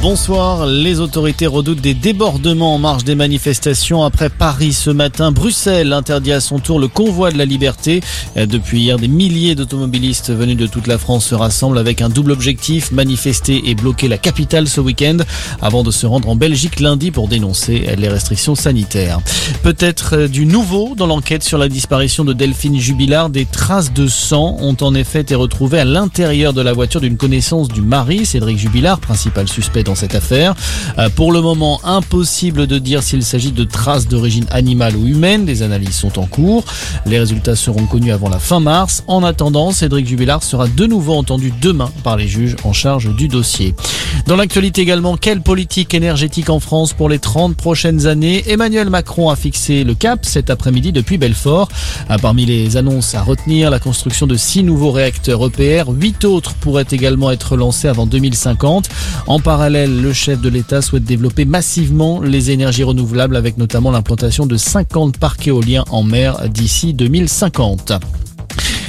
Bonsoir. Les autorités redoutent des débordements en marge des manifestations après Paris ce matin. Bruxelles interdit à son tour le convoi de la liberté. Depuis hier, des milliers d'automobilistes venus de toute la France se rassemblent avec un double objectif, manifester et bloquer la capitale ce week-end avant de se rendre en Belgique lundi pour dénoncer les restrictions sanitaires. Peut-être du nouveau dans l'enquête sur la disparition de Delphine Jubilard. Des traces de sang ont en effet été retrouvées à l'intérieur de la voiture d'une connaissance du mari, Cédric Jubilard, principal suspect dans cette affaire. Euh, pour le moment, impossible de dire s'il s'agit de traces d'origine animale ou humaine. Des analyses sont en cours. Les résultats seront connus avant la fin mars. En attendant, Cédric Jubilard sera de nouveau entendu demain par les juges en charge du dossier. Dans l'actualité également, quelle politique énergétique en France pour les 30 prochaines années? Emmanuel Macron a fixé le cap cet après-midi depuis Belfort. Euh, parmi les annonces à retenir, la construction de six nouveaux réacteurs EPR, huit autres pourraient également être lancés avant 2050. En parallèle, le chef de l'État souhaite développer massivement les énergies renouvelables avec notamment l'implantation de 50 parcs éoliens en mer d'ici 2050.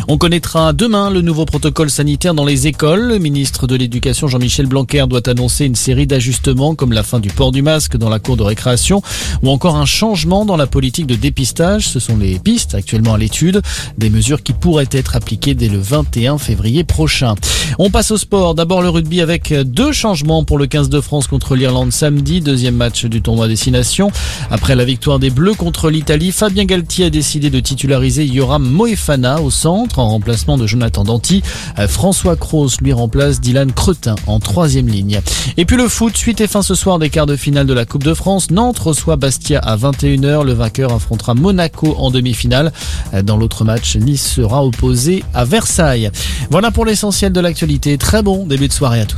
On connaîtra demain le nouveau protocole sanitaire dans les écoles. Le ministre de l'Éducation Jean-Michel Blanquer doit annoncer une série d'ajustements comme la fin du port du masque dans la cour de récréation ou encore un changement dans la politique de dépistage. Ce sont les pistes actuellement à l'étude, des mesures qui pourraient être appliquées dès le 21 février prochain. On passe au sport. D'abord le rugby avec deux changements pour le 15 de France contre l'Irlande samedi, deuxième match du tournoi Destination. Après la victoire des Bleus contre l'Italie, Fabien Galtier a décidé de titulariser Yoram Moefana au centre en remplacement de Jonathan Danty. Euh, François Kroos lui remplace Dylan Cretin en troisième ligne. Et puis le foot, suite et fin ce soir des quarts de finale de la Coupe de France. Nantes reçoit Bastia à 21h. Le vainqueur affrontera Monaco en demi-finale. Euh, dans l'autre match, Nice sera opposé à Versailles. Voilà pour l'essentiel de l'actualité. Très bon début de soirée à tous.